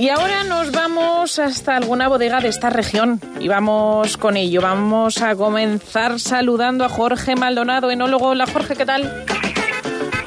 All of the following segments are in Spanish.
Y ahora nos vamos hasta alguna bodega de esta región y vamos con ello. Vamos a comenzar saludando a Jorge Maldonado, enólogo. Hola Jorge, ¿qué tal?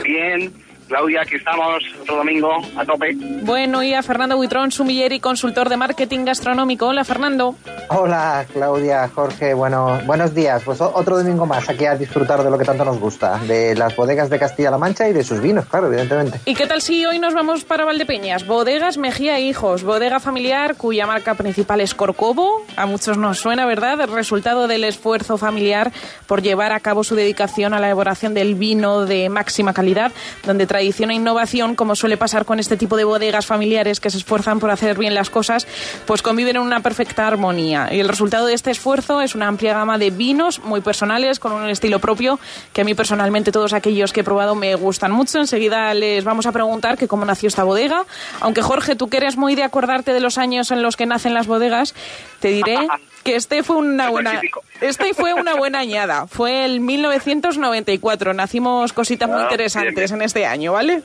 Bien, Claudia, aquí estamos otro domingo a tope. Bueno, y a Fernando Buitrón, sumiller y consultor de marketing gastronómico. Hola Fernando. Hola Claudia, Jorge, bueno, buenos días. Pues otro domingo más aquí a disfrutar de lo que tanto nos gusta, de las bodegas de Castilla-La Mancha y de sus vinos, claro, evidentemente. ¿Y qué tal si hoy nos vamos para Valdepeñas? Bodegas Mejía e Hijos, bodega familiar cuya marca principal es Corcovo. A muchos nos suena, ¿verdad? El resultado del esfuerzo familiar por llevar a cabo su dedicación a la elaboración del vino de máxima calidad, donde tradición e innovación, como suele pasar con este tipo de bodegas familiares que se esfuerzan por hacer bien las cosas, pues conviven en una perfecta armonía. Y el resultado de este esfuerzo es una amplia gama de vinos muy personales, con un estilo propio, que a mí personalmente todos aquellos que he probado me gustan mucho. Enseguida les vamos a preguntar que cómo nació esta bodega. Aunque Jorge, tú que eres muy de acordarte de los años en los que nacen las bodegas, te diré que este fue una buena, este fue una buena añada. Fue el 1994. Nacimos cositas muy Ah, interesantes bien, bien. en este año, ¿vale?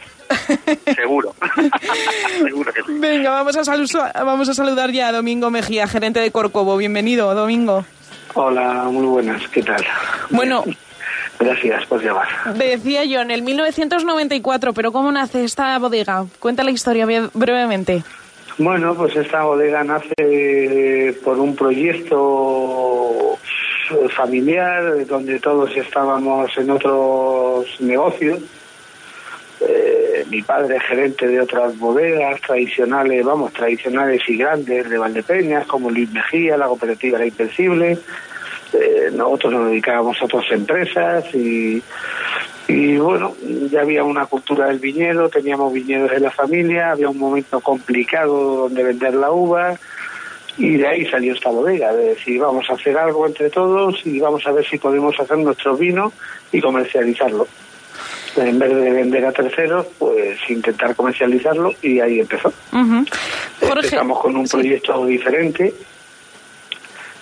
Seguro. Seguro que sí. Venga, vamos a, salu- vamos a saludar ya a Domingo Mejía, gerente de Corcovo. Bienvenido, Domingo. Hola, muy buenas, ¿qué tal? Bueno, Gracias por llamar. decía yo en el 1994, pero ¿cómo nace esta bodega? Cuenta la historia bre- brevemente. Bueno, pues esta bodega nace por un proyecto familiar donde todos estábamos en otros negocios. Eh, mi padre es gerente de otras bodegas tradicionales, vamos, tradicionales y grandes de Valdepeñas, como Luis Mejía, la cooperativa La Invencible. Eh, nosotros nos dedicábamos a otras empresas y, y bueno, ya había una cultura del viñedo, teníamos viñedos en la familia, había un momento complicado donde vender la uva y de ahí salió esta bodega, de decir vamos a hacer algo entre todos y vamos a ver si podemos hacer nuestro vino y comercializarlo. En vez de vender a terceros, pues intentar comercializarlo y ahí empezó. Ujú. Jorge, Empezamos con un sí. proyecto diferente,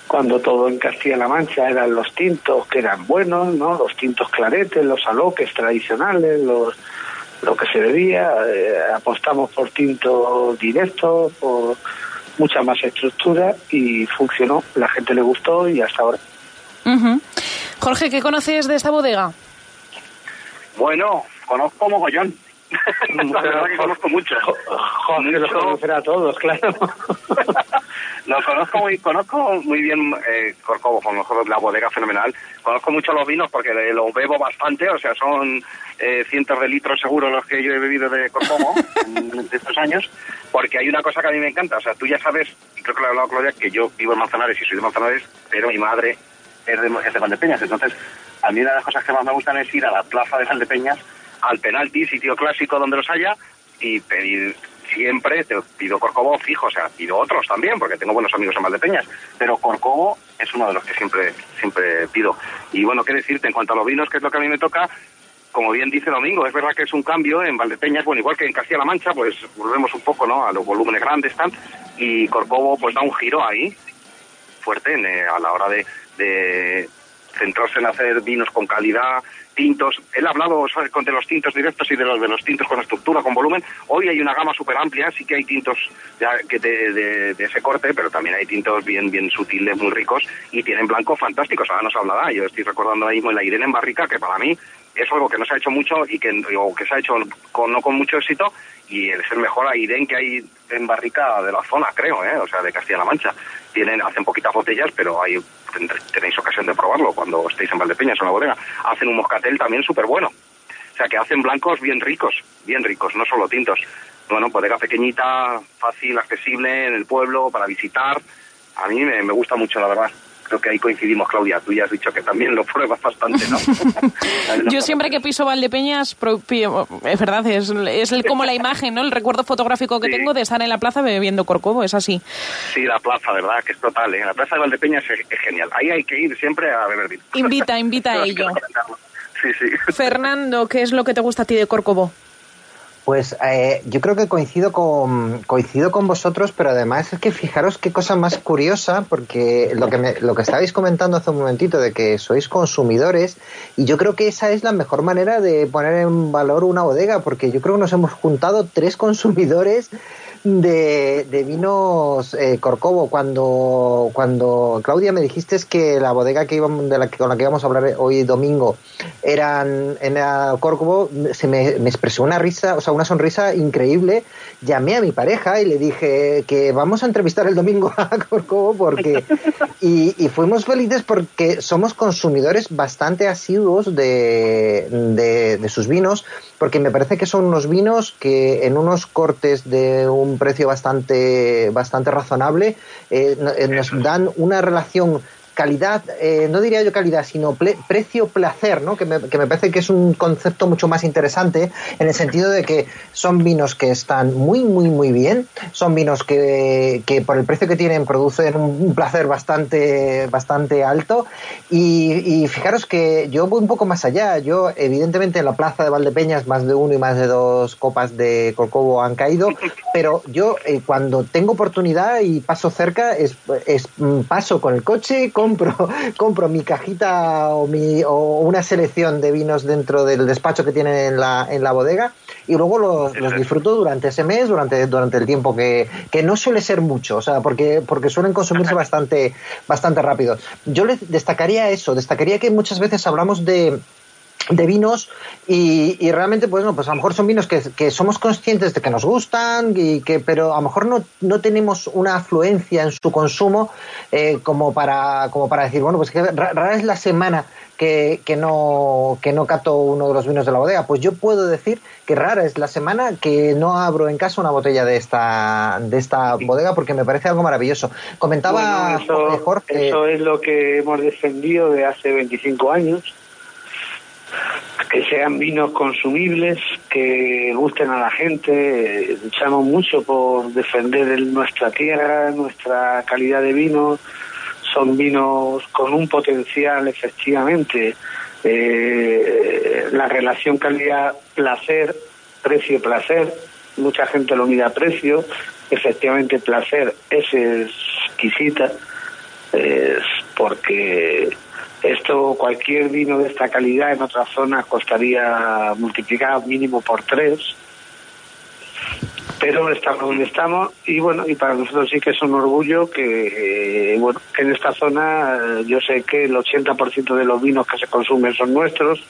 cuando todo en Castilla-La Mancha eran los tintos que eran buenos, ¿no? Los tintos claretes, los aloques tradicionales, los lo que se bebía, eh, apostamos por tintos directos, por mucha más estructura y funcionó, la gente le gustó y hasta ahora. Jorge, ¿qué conoces de esta bodega? Bueno, conozco mogollón. La verdad que conozco mucho. Jorge los conocerá a todos, claro. Lo conozco muy, conozco muy bien eh, Corcovo, la bodega fenomenal. Conozco mucho los vinos porque los bebo bastante, o sea, son eh, cientos de litros seguro los que yo he bebido de Corcovo de estos años, porque hay una cosa que a mí me encanta, o sea, tú ya sabes, y creo que lo he hablado Claudia, que yo vivo en Manzanares y soy de Manzanares, pero mi madre es de, es de Valdepeñas, entonces a mí una de las cosas que más me gustan es ir a la plaza de Valdepeñas, al penalti, sitio clásico donde los haya, y pedir siempre, te pido Corcovo fijo, o sea, pido otros también, porque tengo buenos amigos en Valdepeñas, pero Corcovo es uno de los que siempre, siempre pido. Y bueno, qué decirte, en cuanto a los vinos, que es lo que a mí me toca, como bien dice Domingo, es verdad que es un cambio en Valdepeñas, bueno, igual que en Castilla-La Mancha, pues volvemos un poco, ¿no?, a los volúmenes grandes, tal, y Corcovo pues da un giro ahí, fuerte en, eh, a la hora de, de centrarse en hacer vinos con calidad, tintos. Él ha hablado de los tintos directos y de los, de los tintos con estructura, con volumen. Hoy hay una gama súper amplia, sí que hay tintos que de, de- de ese corte, pero también hay tintos bien bien sutiles, muy ricos, y tienen blancos fantásticos. Ahora no se hablará, yo estoy recordando ahora mismo la Irene en barrica, que para mí es algo que no se ha hecho mucho y que, o que se ha hecho con, no con mucho éxito, y es el mejor Airén que hay en barrica de la zona, creo, ¿eh? o sea, de Castilla-La Mancha. Tienen, hacen poquitas botellas, pero hay, tenéis ocasión de probarlo cuando estéis en Valdepeñas o en la bodega. Hacen un moscatel también súper bueno. O sea, que hacen blancos bien ricos, bien ricos, no solo tintos. Bueno, bodega pequeñita, fácil, accesible en el pueblo, para visitar. A mí me, me gusta mucho, la verdad creo que ahí coincidimos, Claudia. Tú ya has dicho que también lo pruebas bastante, ¿no? Yo siempre que piso Valdepeñas, es verdad, es, es como la imagen, ¿no? El recuerdo fotográfico que tengo de estar en la plaza bebiendo corcovo, es así. Sí, la plaza, ¿verdad? Que es total, ¿eh? La plaza de Valdepeñas es, genial. Ahí hay que ir siempre a beber vino. Invita, invita a ello. Sí, sí. Fernando, ¿qué es lo que te gusta a ti de Corcovo? Pues eh, yo creo que coincido con, coincido con vosotros, pero además es que fijaros qué cosa más curiosa, porque lo que, me, lo que estabais comentando hace un momentito de que sois consumidores, y yo creo que esa es la mejor manera de poner en valor una bodega, porque yo creo que nos hemos juntado tres consumidores de, vinos eh, Corcovo. Cuando, cuando Claudia me dijiste que la bodega que íbamos, de la que, con la que íbamos a hablar hoy domingo eran en Corcovo, se me, me, expresó una risa, o sea, una sonrisa increíble. Llamé a mi pareja y le dije que vamos a entrevistar el domingo a Corcovo porque y, y fuimos felices porque somos consumidores bastante asiduos de, de, de sus vinos porque me parece que son unos vinos que en unos cortes de un precio bastante, bastante razonable. Eh, eh nos dan una relación calidad, eh, no diría yo calidad, sino precio-placer, ¿no? Que me, que me, parece que es un concepto mucho más interesante en el sentido de que son vinos que están muy, muy, muy bien, son vinos que, que por el precio que tienen producen un, placer bastante, bastante alto y, fijaros que yo voy un poco más allá, yo evidentemente en la plaza de Valdepeñas más de uno y más de dos copas de Corcovo han caído, pero yo eh, cuando tengo oportunidad y paso cerca es, es paso con el coche, con compro, compro mi cajita o, mi, o una selección de vinos dentro del despacho que tienen en la, en la bodega y luego los, los disfruto durante ese mes, durante, durante el tiempo que, que no suele ser mucho, o sea, porque, porque suelen consumirse bastante, bastante rápido. Yo les destacaría eso, destacaría que muchas veces hablamos de de vinos y, y, realmente pues no pues a lo mejor son vinos que, que, somos conscientes de que nos gustan y que pero a lo mejor no, no tenemos una afluencia en su consumo eh, como para como para decir bueno pues que rara es la semana que, que no que no cato uno de los vinos de la bodega pues yo puedo decir que rara es la semana que no abro en casa una botella de esta de esta bodega porque me parece algo maravilloso. Comentaba bueno, eso, Jorge eso es lo que hemos defendido de hace 25 años sean vinos consumibles, que gusten a la gente. Luchamos mucho por defender nuestra tierra, nuestra calidad de vino. Son vinos con un potencial, efectivamente. Eh, la relación calidad-placer, precio-placer, mucha gente lo mide a precio. Efectivamente, placer es exquisita, es porque esto, cualquier vino de esta calidad en otras zonas costaría multiplicar mínimo por tres. Pero estamos donde estamos y bueno, y para nosotros sí que es un orgullo que, eh, bueno, en esta zona eh, yo sé que el 80% de los vinos que se consumen son nuestros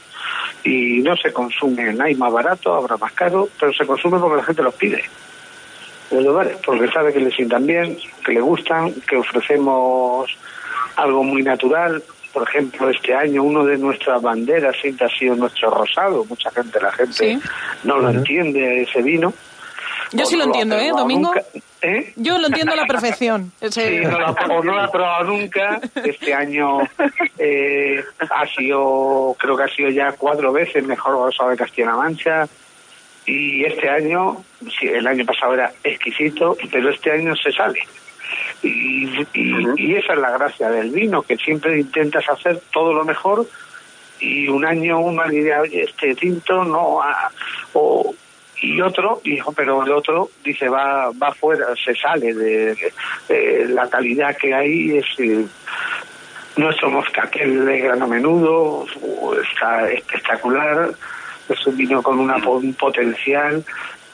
y no se consumen, hay más barato, habrá más caro, pero se consumen porque la gente los pide los lugares, porque sabe que les sientan bien, que le gustan, que ofrecemos algo muy natural, por ejemplo, este año uno de nuestras banderas siempre ha sido nuestro rosado. Mucha gente, la gente Sí. no lo entiende ese vino. Yo O sí lo no entiendo, ¿eh, Domingo? ¿Eh? Yo lo entiendo a la perfección. Ese- Sí, no lo, ha- o no lo ha probado nunca. Este año eh, ha sido, creo que ha sido ya cuatro veces mejor rosado de Castilla-La Mancha. Y este año, sí, el año pasado era exquisito, pero este año se sale. Y, y, y esa es la gracia del vino, que siempre intentas hacer todo lo mejor y un año uno diría, oye, este tinto no ha... O, y otro, dijo, pero el otro dice, va va fuera, se sale de, de- de la calidad que hay, es eh, nuestro moscatel de grano menudo, está espectacular, es un vino con una, po- un potencial,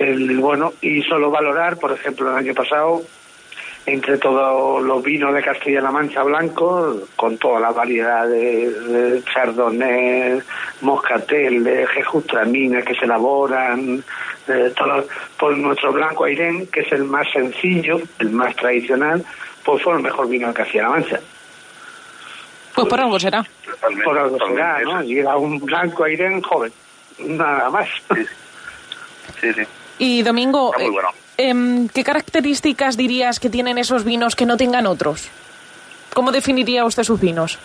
el, bueno, y solo valorar, por ejemplo, el año pasado, entre todos los vinos de Castilla-La Mancha blanco, con toda la variedad de, de chardonnay, moscatel, de jejutramina que se elaboran, eh, todo, por nuestro blanco airén, que es el más sencillo, el más tradicional, pues fue el mejor vino de Castilla-La Mancha. Pues por algo será. Totalmente, Por algo será, ¿no? Y era un blanco airén joven, nada más. Sí, sí. Y Domingo, Está muy eh, em, ¿qué características dirías que tienen esos vinos que no tengan otros? ¿Cómo definiría usted sus vinos?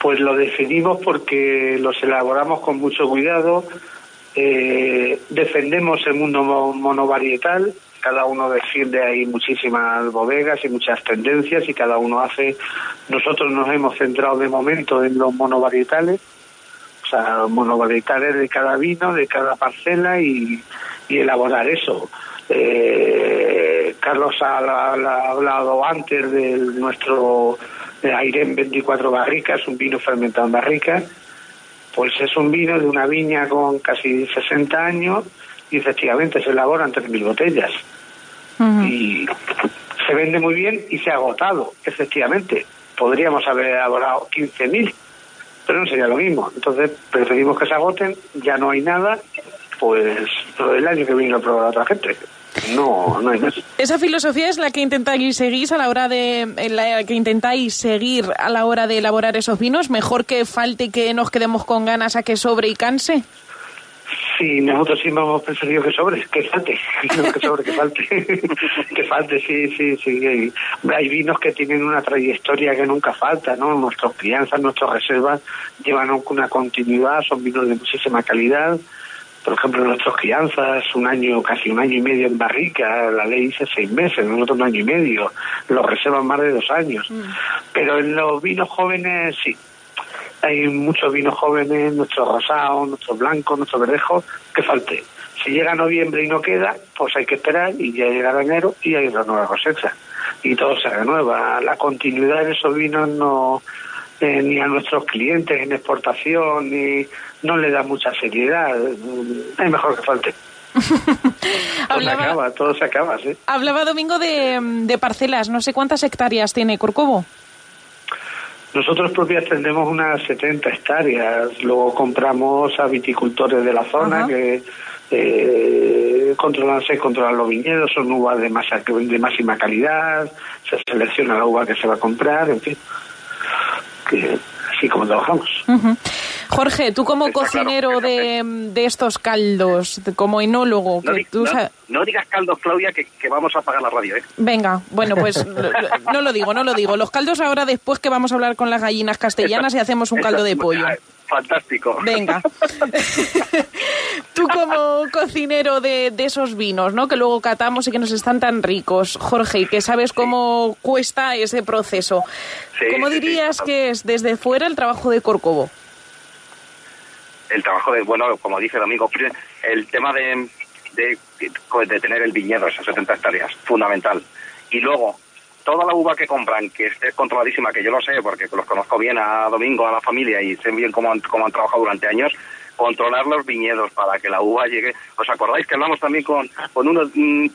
Pues lo definimos porque los elaboramos con mucho cuidado, eh, defendemos el mundo monovarietal, cada uno defiende ahí muchísimas bodegas y muchas tendencias y cada uno hace, nosotros nos hemos centrado de momento en los monovarietales, o sea, monovarietales de cada vino, de cada parcela y, elaborar eso. Eh, Carlos ha, hablado antes de nuestro de en 24 barricas, un vino fermentado en barricas, pues es un vino de una viña con casi 60 años y efectivamente se elaboran 3.000 botellas. Y se vende muy bien y se ha agotado, efectivamente. Podríamos haber elaborado 15.000, pero no sería lo mismo. Entonces preferimos que se agoten, ya no hay nada, pues el año que viene lo probará otra gente. No, no hay más. Esa filosofía es la que intentáis seguir a la hora de la que intentáis seguir a la hora de elaborar esos vinos. Mejor que falte que nos quedemos con ganas a que sobre y canse. Sí, nosotros sí hemos preferido que sobre, que falte, no que sobre, que falte, que falte, sí, sí, sí. Hay, vinos que tienen una trayectoria que nunca falta, ¿no? Nuestras crianzas, nuestras reservas llevan una continuidad, son vinos de muchísima calidad por ejemplo, nuestros crianzas, un año, casi un año y medio en barrica, la ley dice seis meses, nosotros un año y medio, los reservan más de dos años. Mm. Pero en los vinos jóvenes, sí. Hay muchos vinos jóvenes, nuestro rosado, nuestro blanco, nuestro verdejo, que falte. Si llega noviembre y no queda, pues hay que esperar y ya llegará enero y hay una nueva cosecha. Y todo se renueva. La continuidad de esos vinos no, eh, ni a nuestros clientes en exportación, ni no le da mucha seriedad. Mm, es mejor que falte. todo se acaba, todo se acaba, sí. Hablaba Domingo de, de parcelas, no sé cuántas hectáreas tiene Corcovo. Nosotros propias tendemos unas 70 hectáreas, luego compramos a viticultores de la zona que eh, controlan, se controlan los viñedos, son uvas de, de máxima calidad, se selecciona la uva que se va a comprar, en fin que así como trabajamos. Jorge, tú como cocinero de, de, estos caldos, como enólogo, no, que tú no, digas caldos, Claudia, que, que, vamos a apagar la radio. ¿eh? Venga, bueno, pues no lo digo, no lo digo. Los caldos ahora después que vamos a hablar con las gallinas castellanas y hacemos un caldo de pollo. Fantástico. Venga. Tú como cocinero de, de, esos vinos, ¿no? Que luego catamos y que nos están tan ricos, Jorge, y que sabes cómo cuesta ese proceso. ¿Cómo dirías que es desde fuera el trabajo de Corcovo? El trabajo de, bueno, como dice Domingo, el tema de, de, de tener el viñedo, esas 70 hectáreas, fundamental. Y luego, toda la uva que compran, que esté controladísima, que yo lo sé porque los conozco bien a Domingo, a la familia y sé bien cómo han, cómo han trabajado durante años, controlar los viñedos para que la uva llegue. ¿Os acordáis que hablamos también con, con uno,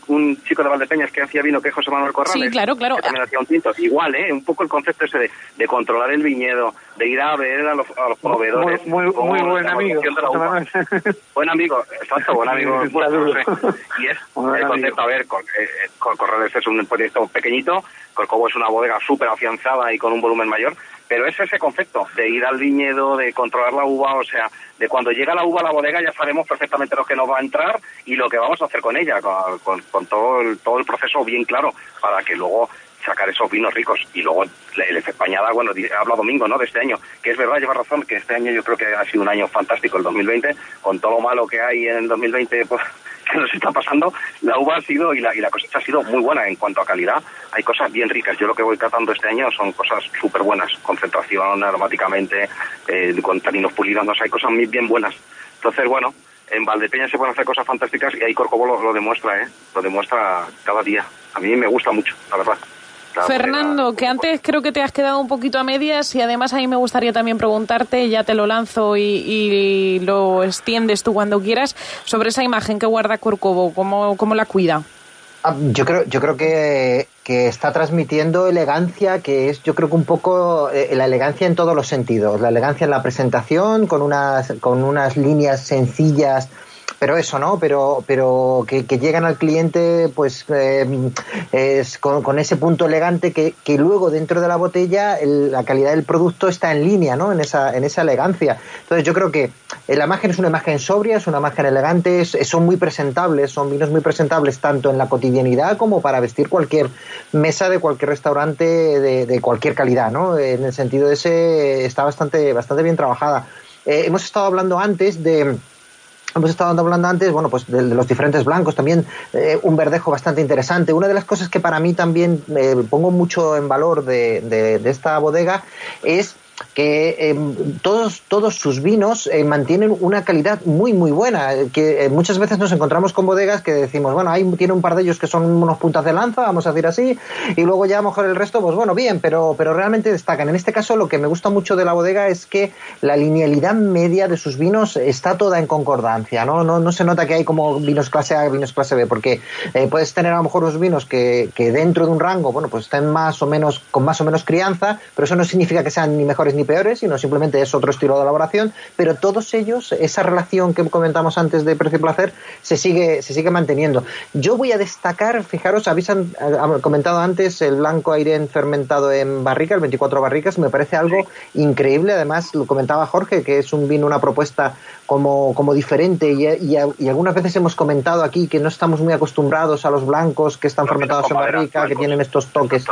un, chico de Valdepeñas que hacía vino, que es José Manuel Corrales? Sí, claro, claro. Que también hacía un tinto. Igual, ¿eh? Un poco el concepto ese de, de controlar el viñedo, de ir a ver a los, a los proveedores. Muy, muy, buen amigo. buen amigo, exacto, buen amigo. y es el concepto, a ver, eh, eh, Corrales es un proyecto pequeñito, Corcovo es una bodega súper afianzada y con un volumen mayor, pero es ese concepto de ir al viñedo, de controlar la uva, o sea, de cuando llega la uva a la bodega ya sabemos perfectamente lo que nos va a entrar y lo que vamos a hacer con ella, con, todo, el, todo el proceso bien claro, para que luego sacar esos vinos ricos. Y luego el Españada, bueno, habla Domingo, ¿no?, de este año, que es verdad, lleva razón, que este año yo creo que ha sido un año fantástico, el 2020, con todo lo malo que hay en el 2020, pues que nos está pasando, la uva ha sido y la, y la cosecha ha sido muy buena en cuanto a calidad. Hay cosas bien ricas. Yo lo que voy tratando este año son cosas súper buenas. Concentración aromáticamente, eh, con taninos pulidos, no hay cosas bien buenas. Entonces, bueno, en Valdepeña se pueden hacer cosas fantásticas y ahí Corcovo lo, lo demuestra, ¿eh? Lo demuestra cada día. A mí me gusta mucho, la verdad. Fernando, que antes creo que te has quedado un poquito a medias y además a mí me gustaría también preguntarte, ya te lo lanzo y, lo extiendes tú cuando quieras, sobre esa imagen que guarda Corcovo, ¿cómo, cómo la cuida? Ah, yo creo, yo creo que, que, está transmitiendo elegancia, que es yo creo que un poco eh, la elegancia en todos los sentidos. La elegancia en la presentación, con unas, con unas líneas sencillas pero eso, ¿no? Pero, pero que, llegan al cliente pues eh, es con, ese punto elegante que, que luego dentro de la botella la calidad del producto está en línea, ¿no? En esa, en esa elegancia. Entonces yo creo que la imagen es una imagen sobria, es una imagen elegante, son muy presentables, son vinos muy presentables tanto en la cotidianidad como para vestir cualquier mesa de cualquier restaurante de, de cualquier calidad, ¿no? En el sentido de ese está bastante, bastante bien trabajada. Eh, hemos estado hablando antes de Hemos estado hablando antes, bueno, pues de, los diferentes blancos, también eh, un verdejo bastante interesante. Una de las cosas que para mí también eh, pongo mucho en valor de, de esta bodega es que em, todos, todos sus vinos eh, mantienen una calidad muy, muy buena. Que eh, muchas veces nos encontramos con bodegas que decimos, bueno, ahí tiene un par de ellos que son unos puntas de lanza, vamos a decir así, y luego ya a lo mejor el resto, pues bueno, bien, pero, pero realmente destacan. En este caso, lo que me gusta mucho de la bodega es que la linealidad media de sus vinos está toda en concordancia, ¿no? No, no se nota que hay como vinos clase A, vinos clase B, porque eh, puedes tener a lo mejor unos vinos que, que dentro de un rango, bueno, pues estén más o menos, con más o menos crianza, pero eso no significa que sean ni mejores ni peores, sino simplemente es otro estilo de elaboración, pero todos ellos, esa relación que comentamos antes de precio y placer, se sigue, se sigue manteniendo. Yo voy a destacar, fijaros, habéis comentado antes el blanco aire fermentado en barrica, el 24 barricas, me parece algo increíble, además lo comentaba Jorge, que es un vino, una propuesta como, como diferente. Y, y, algunas veces hemos comentado aquí que no estamos muy acostumbrados a los blancos que están fermentados en barrica, que tienen estos toques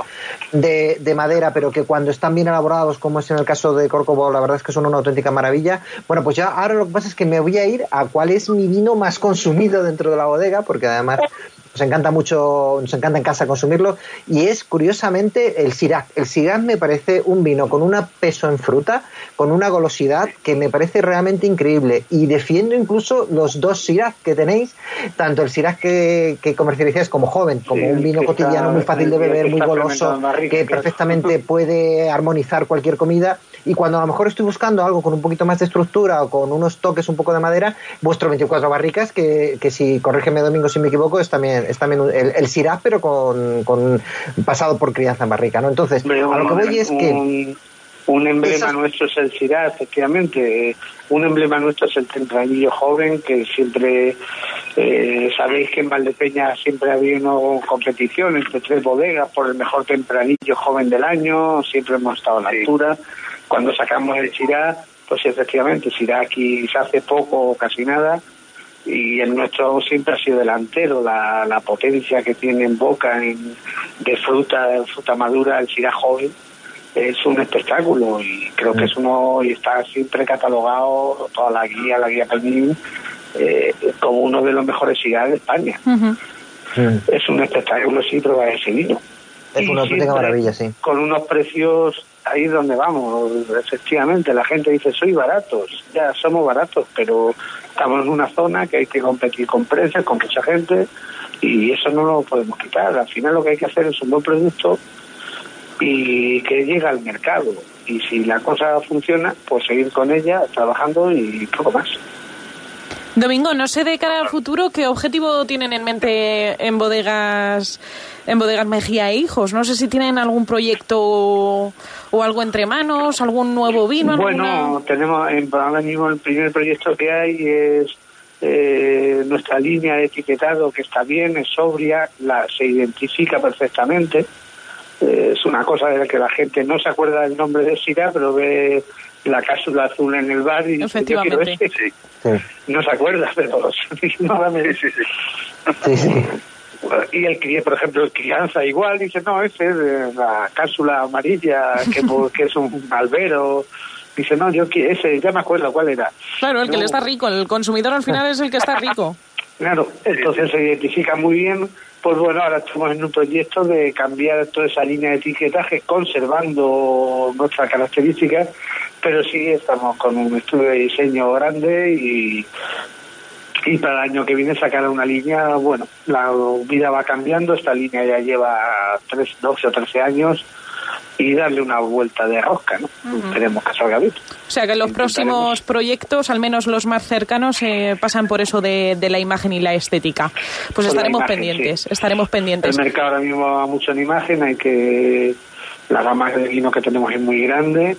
de, de, madera, pero que cuando están bien elaborados, como es en el caso de Corcovo, la verdad es que son una auténtica maravilla. Bueno, pues ya ahora lo que pasa es que me voy a ir a cuál es mi vino más consumido dentro de la bodega, porque además nos encanta mucho, nos encanta en casa consumirlo, y es curiosamente el Syrah. El Syrah me parece un vino con un peso en fruta, con una golosidad que me parece realmente increíble, y defiendo incluso los dos Syrah que tenéis, tanto el Syrah que, que comercializáis como joven, como un vino cotidiano muy fácil de beber, muy goloso, que perfectamente puede armonizar cualquier comida, y cuando a lo mejor estoy buscando algo con un poquito más de estructura o con unos toques un poco de madera, vuestro 24 barricas, que, que si corrígeme Domingo si me equivoco, es también, es también el, el Syrah, pero con, con, pasado por crianza en barrica, ¿no? Entonces, a lo que voy es que... Un emblema nuestro es el Syrah, efectivamente. Un emblema nuestro es el tempranillo joven, que siempre eh, sabéis que en Valdepeña siempre ha habido una competición entre tres bodegas por el mejor tempranillo joven del año, siempre hemos estado a la altura. Cuando sacamos el Syrah, pues efectivamente, Syrah aquí se hace poco o casi nada, y el nuestro siempre ha sido delantero, la, la potencia que tiene en boca en, de fruta, fruta madura, el Syrah joven, es un espectáculo y creo que es uno y está siempre catalogado toda la guía, la guía Pelmín, eh, como uno de los mejores cigarros de España. Es un espectáculo, sí, probar ese vino. Es una auténtica maravilla, sí. Con unos precios ahí donde vamos, efectivamente, la gente dice, soy baratos, ya somos baratos, pero estamos en una zona que hay que competir con precios, con mucha gente, y eso no lo podemos quitar. Al final lo que hay que hacer es un buen producto y que llegue al mercado. Y si la cosa funciona, pues seguir con ella, trabajando y poco más. Domingo, no sé de cara al futuro qué objetivo tienen en mente en bodegas en bodegas Mejía e Hijos. No sé si tienen algún proyecto o algo entre manos, algún nuevo vino. Bueno, tenemos ahora mismo el primer proyecto que hay es eh, nuestra línea de etiquetado que está bien, es sobria, la se identifica perfectamente. Eh, es una cosa de la que la gente no se acuerda del nombre de Sira, pero ve la cápsula azul en el bar y dice, yo quiero este. No se acuerda, pero no, sí, sí. sí, Y el por ejemplo, el crianza igual, dice, no, ese es la cápsula amarilla, que, que es un albero. Dice, no, yo ese, ya me acuerdo cuál era. Claro, el que le está rico, el consumidor al final es el que está rico. Claro, entonces se identifica muy bien pues bueno, ahora estamos en un proyecto de cambiar toda esa línea de etiquetaje conservando nuestras características, pero sí estamos con un estudio de diseño grande y, y para el año que viene sacar una línea, bueno, la vida va cambiando, esta línea ya lleva tres, 12 o 13 años y darle una vuelta de rosca, ¿no? Esperemos que salga bien. O sea que los próximos proyectos, al menos los más cercanos, eh, pasan por eso de, la imagen y la estética. Pues estaremos pendientes, estaremos pendientes. El mercado ahora mismo va mucho en imagen, hay que... La gama de vino que tenemos es muy grande,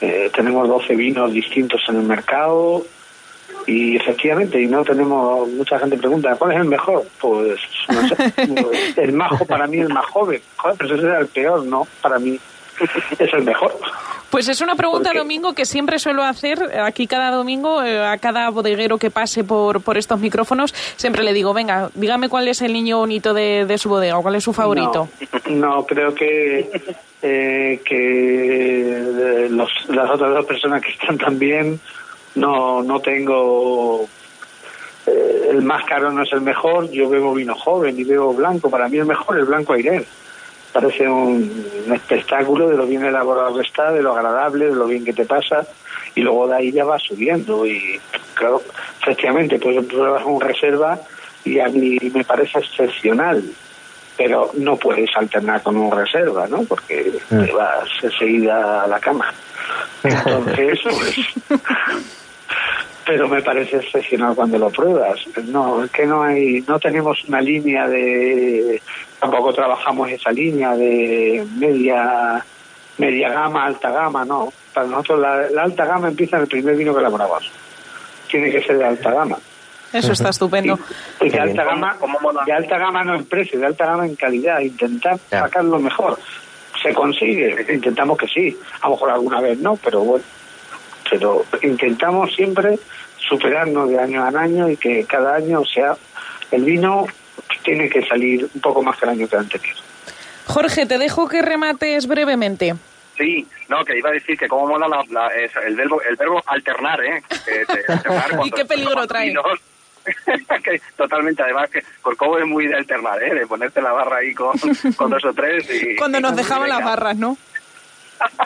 eh, tenemos 12 vinos distintos en el mercado, Y efectivamente, y no tenemos, mucha gente pregunta, ¿cuál es el mejor? Pues, no sé, el majo para mí el más joven. Pero ese era el peor, ¿no? Para mí es el mejor. Pues es una pregunta, Domingo, que siempre suelo hacer aquí cada domingo eh, a cada bodeguero que pase por, por estos micrófonos. Siempre le digo, venga, dígame cuál es el niño bonito de, de su bodega, cuál es su favorito. No, creo que, eh, que los, las otras dos personas que están también no, no tengo. Eh, el más caro no es el mejor, yo bebo vino joven y bebo blanco. Para mí el mejor es el blanco aire parece un, espectáculo de lo bien elaborado que está, de lo agradable, de lo bien que te pasa, y luego de ahí ya va subiendo. Y claro, efectivamente, pues pruebas un reserva y a mí me parece excepcional, pero no puedes alternar con un reserva, ¿no? Porque mm. te vas enseguida a la cama. Entonces, pues, pero me parece excepcional cuando lo pruebas. No, es que no hay, no tenemos una línea de, tampoco trabajamos esa línea de media, media gama, alta gama, no. Para nosotros la, alta gama empieza en el primer vino que elaboramos. Tiene que ser de alta gama. Eso está estupendo. Y, de alta gama, de alta gama no en precio, de alta gama en calidad, intentar sacar lo mejor. Se consigue, intentamos que sí, a lo mejor alguna vez no, pero bueno, pero intentamos siempre superarnos de año a año y que cada año sea el vino tiene que salir un poco más que el año que anterior. Jorge, te dejo que remates brevemente. Sí, no, que iba a decir que cómo mola la, el, verbo, el verbo alternar, ¿eh? ¿Y qué peligro trae? totalmente, además que Corcovo es muy de alternar, ¿eh? De ponerte la barra ahí con, con dos o tres y... Cuando nos dejaban las barras, ¿no?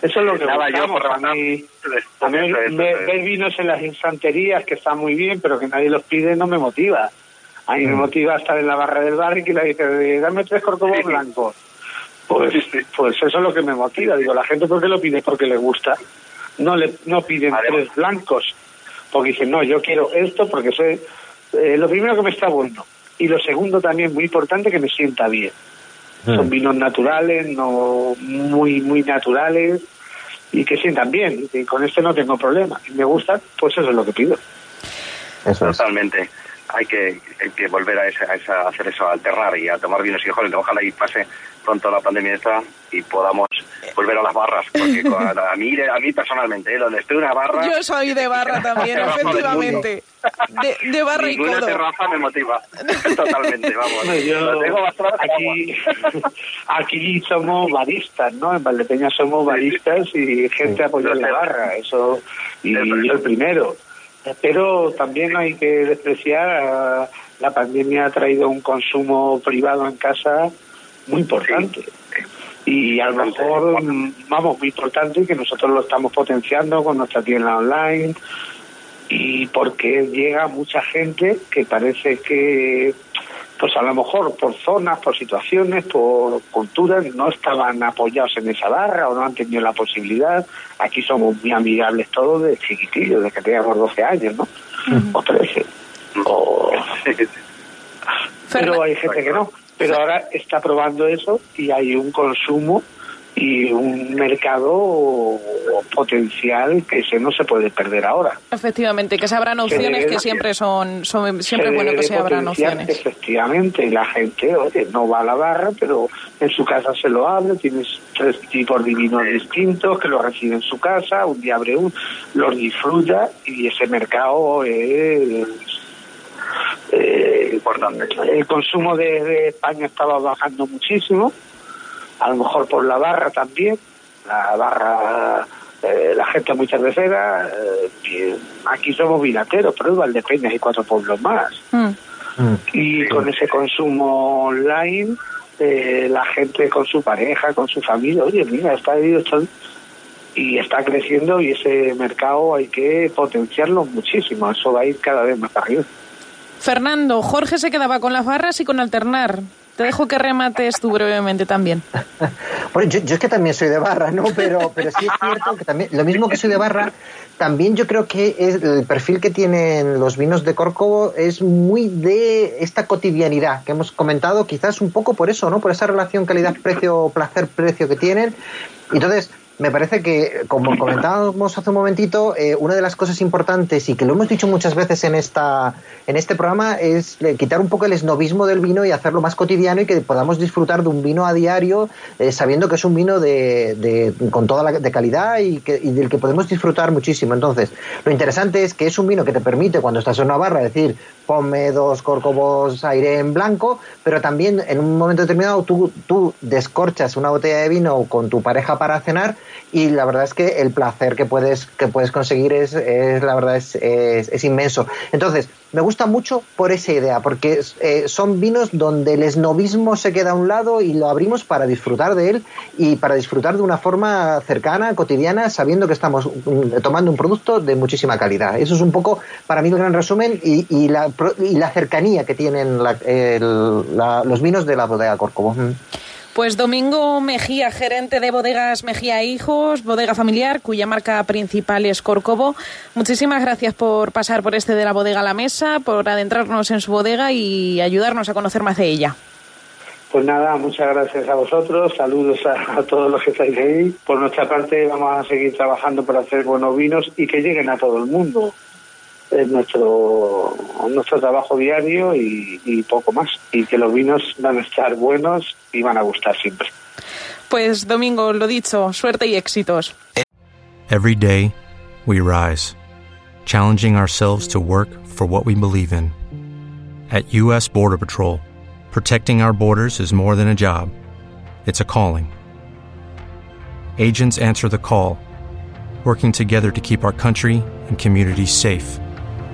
Eso es lo que Nada, yo por a mí, a mí ver, vinos en las infanterías que están muy bien, pero que nadie los pide, no me motiva. A mí me mm. motiva estar en la barra del bar y que le dice, dame tres corcovos blancos. Pues, pues eso es lo que me motiva. Digo, la gente, ¿por qué lo pide? Porque le gusta. No le no piden tres blancos. Porque dicen, no, yo quiero esto porque sé. Eh, lo primero que me está bueno. Y lo segundo también, muy importante, que me sienta bien. Son mm. vinos naturales, no muy, muy naturales y que sientan bien. Y con este no tengo problema. Si me gusta, pues eso es lo que pido. Eso Totalmente. Hay que, hay que volver a, esa, a, esa, hacer eso, a alternar y a tomar vinos y joder, ojalá y pase pronto la pandemia esta y podamos volver a las barras, porque a, mí, a mí personalmente, ¿eh? donde estoy una barra... Yo soy de barra también, efectivamente. De, de, barra y codo. terraza me motiva, totalmente, vamos. yo, aquí, aquí somos baristas, ¿no? En Valdepeña somos baristas y gente apoya la barra, eso, y yo el primero. Pero también hay que despreciar, la pandemia ha traído un consumo privado en casa muy importante. Y a lo mejor, vamos, muy importante que nosotros lo estamos potenciando con nuestra tienda online y porque llega mucha gente que parece que, pues a lo mejor por zonas, por situaciones, por culturas, no estaban apoyados en esa barra o no han tenido la posibilidad. Aquí somos muy amigables todos de chiquitillos, de que teníamos 12 años, ¿no? O 13. Pero hay gente que no pero ahora está probando eso y hay un consumo y un mercado potencial que se no se puede perder ahora. Efectivamente, que se abran opciones que siempre son, son siempre es bueno que se abran opciones. Efectivamente, la gente, oye, no va a la barra, pero en su casa se lo abre, tienes tres tipos de vinos distintos que lo recibe en su casa, un día abre uno, los disfruta y ese mercado es eh, importante. El consumo de, España estaba bajando muchísimo, a lo mejor por la barra también, la barra, eh, la gente muy cervecera, eh, aquí somos vinateros, pero en Valdepeñas hay cuatro pueblos más. Mm. Mm. Y con ese consumo online, eh, la gente con su pareja, con su familia, oye, mira, está ahí, y está creciendo y ese mercado hay que potenciarlo muchísimo, eso va a ir cada vez más arriba. Fernando, Jorge se quedaba con las barras y con alternar. Te dejo que remates tú brevemente también. bueno, yo, es que también soy de barra, ¿no? Pero, pero sí es cierto que también, lo mismo que soy de barra, también yo creo que es, el perfil que tienen los vinos de Córcovo es muy de esta cotidianidad que hemos comentado, quizás un poco por eso, ¿no? Por esa relación calidad-precio, placer-precio que tienen. Entonces, me parece que, como comentábamos hace un momentito, eh, una de las cosas importantes y que lo hemos dicho muchas veces en esta en este programa es quitar un poco el esnovismo del vino y hacerlo más cotidiano y que podamos disfrutar de un vino a diario, eh, sabiendo que es un vino de, con toda la de calidad y, que, y del que podemos disfrutar muchísimo. Entonces, lo interesante es que es un vino que te permite cuando estás en una barra decir ponme dos corcovos aire en blanco, pero también en un momento determinado tú, tú descorchas una botella de vino con tu pareja para cenar y la verdad es que el placer que puedes, que puedes conseguir es, es la verdad es, es, inmenso. Entonces, me gusta mucho por esa idea, porque eh, son vinos donde el esnovismo se queda a un lado y lo abrimos para disfrutar de él y para disfrutar de una forma cercana, cotidiana, sabiendo que estamos mm, tomando un producto de muchísima calidad. Eso es un poco para mí el gran resumen y, y, la, y la, cercanía que tienen los vinos de la bodega Corcovo. Pues Domingo Mejía, gerente de Bodegas Mejía Hijos, bodega familiar, cuya marca principal es Corcovo. Muchísimas gracias por pasar por este de la bodega a la mesa, por adentrarnos en su bodega y ayudarnos a conocer más de ella. Pues nada, muchas gracias a vosotros, saludos a, todos los que estáis ahí. Por nuestra parte vamos a seguir trabajando para hacer buenos vinos y que lleguen a todo el mundo es nuestro, nuestro trabajo diario y, poco más. Y que los vinos van a estar buenos y van a gustar siempre. Pues Domingo, lo dicho, suerte y éxitos. Every day we rise, challenging ourselves to work for what we believe in. At US Border Patrol, protecting our borders is more than a job. It's a calling. Agents answer the call, working together to keep our country and communities safe.